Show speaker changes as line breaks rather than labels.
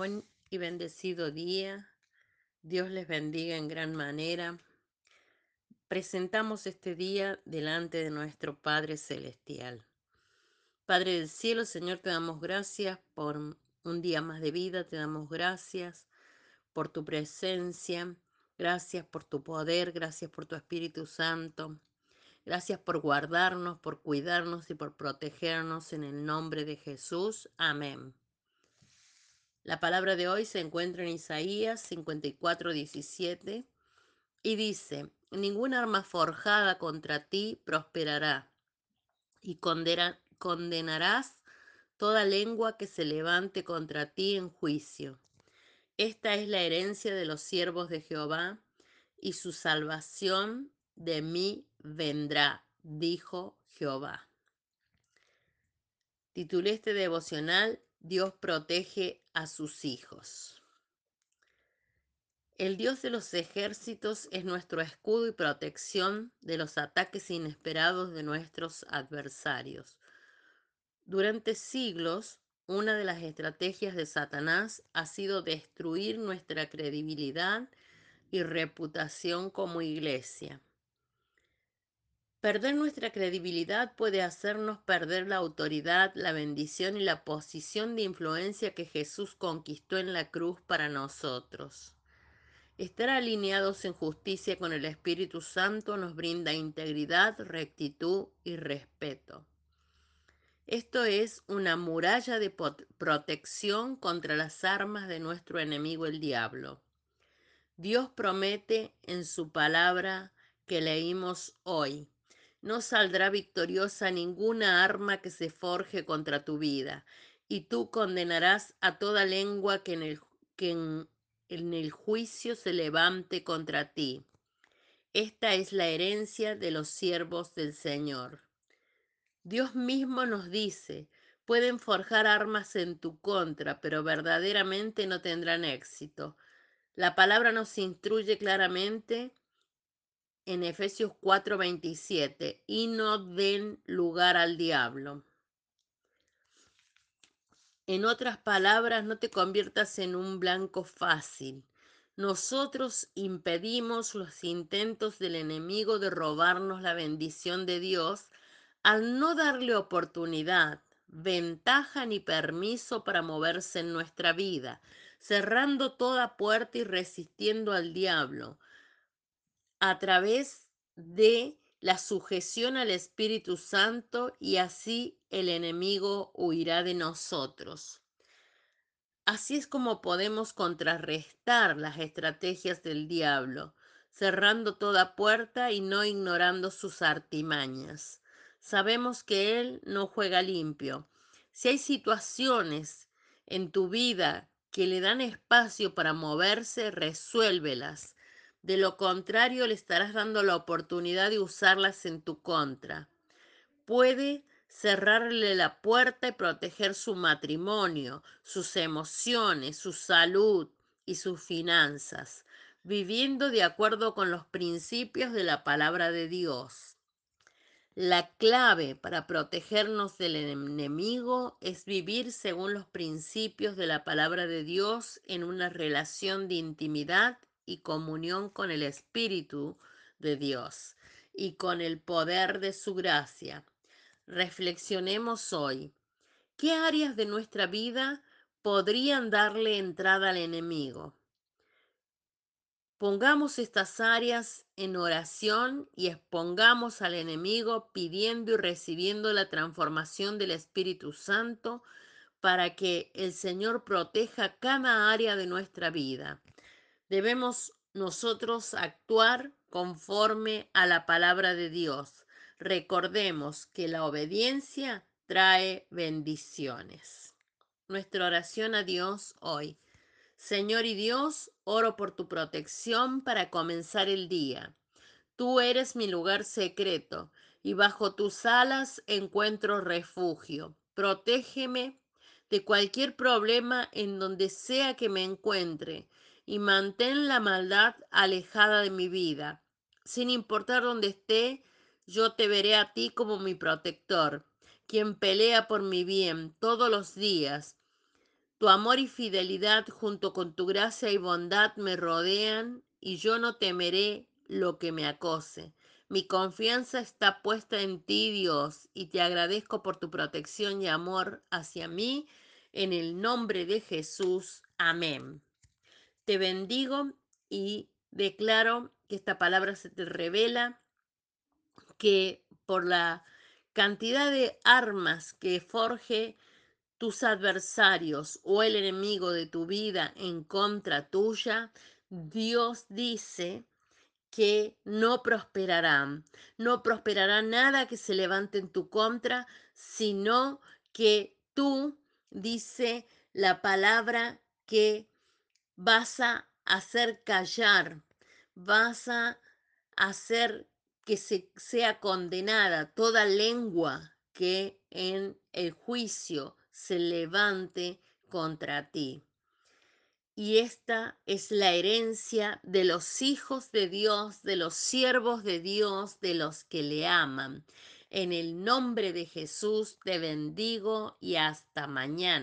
Buen y bendecido día. Dios les bendiga en gran manera. Presentamos este día delante de nuestro Padre Celestial. Padre del cielo, Señor, te damos gracias por un día más de vida, te damos gracias por tu presencia, gracias por tu poder, gracias por tu Espíritu Santo. Gracias por guardarnos, por cuidarnos y por protegernos en el nombre de Jesús. Amén. La palabra de hoy se encuentra en Isaías 54, 17 y dice, ninguna arma forjada contra ti prosperará y condenarás toda lengua que se levante contra ti en juicio. Esta es la herencia de los siervos de Jehová y su salvación de mí vendrá, dijo Jehová. Titulé este devocional Dios protege a sus hijos. El Dios de los ejércitos es nuestro escudo y protección de los ataques inesperados de nuestros adversarios. Durante siglos, una de las estrategias de Satanás ha sido destruir nuestra credibilidad y reputación como iglesia. Perder nuestra credibilidad puede hacernos perder la autoridad, la bendición y la posición de influencia que Jesús conquistó en la cruz para nosotros. Estar alineados en justicia con el Espíritu Santo nos brinda integridad, rectitud y respeto. Esto es una muralla de protección contra las armas de nuestro enemigo el diablo. Dios promete en su palabra que leímos hoy no saldrá victoriosa ninguna arma que se forje contra tu vida, y tú condenarás a toda lengua que en el, que en, en el juicio se levante contra ti. Esta es la herencia de los siervos del Señor. Dios mismo nos dice, pueden forjar armas en tu contra, pero verdaderamente no tendrán éxito. La palabra nos instruye claramente en Efesios 4:27, y no den lugar al diablo. En otras palabras, no te conviertas en un blanco fácil. Nosotros impedimos los intentos del enemigo de robarnos la bendición de Dios al no darle oportunidad, ventaja ni permiso para moverse en nuestra vida, cerrando toda puerta y resistiendo al diablo a través de la sujeción al Espíritu Santo y así el enemigo huirá de nosotros. Así es como podemos contrarrestar las estrategias del diablo, cerrando toda puerta y no ignorando sus artimañas. Sabemos que Él no juega limpio. Si hay situaciones en tu vida que le dan espacio para moverse, resuélvelas. De lo contrario, le estarás dando la oportunidad de usarlas en tu contra. Puede cerrarle la puerta y proteger su matrimonio, sus emociones, su salud y sus finanzas, viviendo de acuerdo con los principios de la palabra de Dios. La clave para protegernos del enemigo es vivir según los principios de la palabra de Dios en una relación de intimidad y comunión con el Espíritu de Dios y con el poder de su gracia. Reflexionemos hoy. ¿Qué áreas de nuestra vida podrían darle entrada al enemigo? Pongamos estas áreas en oración y expongamos al enemigo pidiendo y recibiendo la transformación del Espíritu Santo para que el Señor proteja cada área de nuestra vida. Debemos nosotros actuar conforme a la palabra de Dios. Recordemos que la obediencia trae bendiciones. Nuestra oración a Dios hoy. Señor y Dios, oro por tu protección para comenzar el día. Tú eres mi lugar secreto y bajo tus alas encuentro refugio. Protégeme de cualquier problema en donde sea que me encuentre y mantén la maldad alejada de mi vida. Sin importar dónde esté, yo te veré a ti como mi protector, quien pelea por mi bien todos los días. Tu amor y fidelidad junto con tu gracia y bondad me rodean y yo no temeré lo que me acose. Mi confianza está puesta en ti, Dios, y te agradezco por tu protección y amor hacia mí. En el nombre de Jesús. Amén. Te bendigo y declaro que esta palabra se te revela, que por la cantidad de armas que forje tus adversarios o el enemigo de tu vida en contra tuya, Dios dice que no prosperarán. No prosperará nada que se levante en tu contra, sino que tú, dice la palabra, que vas a hacer callar, vas a hacer que se sea condenada toda lengua que en el juicio se levante contra ti. Y esta es la herencia de los hijos de Dios, de los siervos de Dios, de los que le aman. En el nombre de Jesús te bendigo y hasta mañana.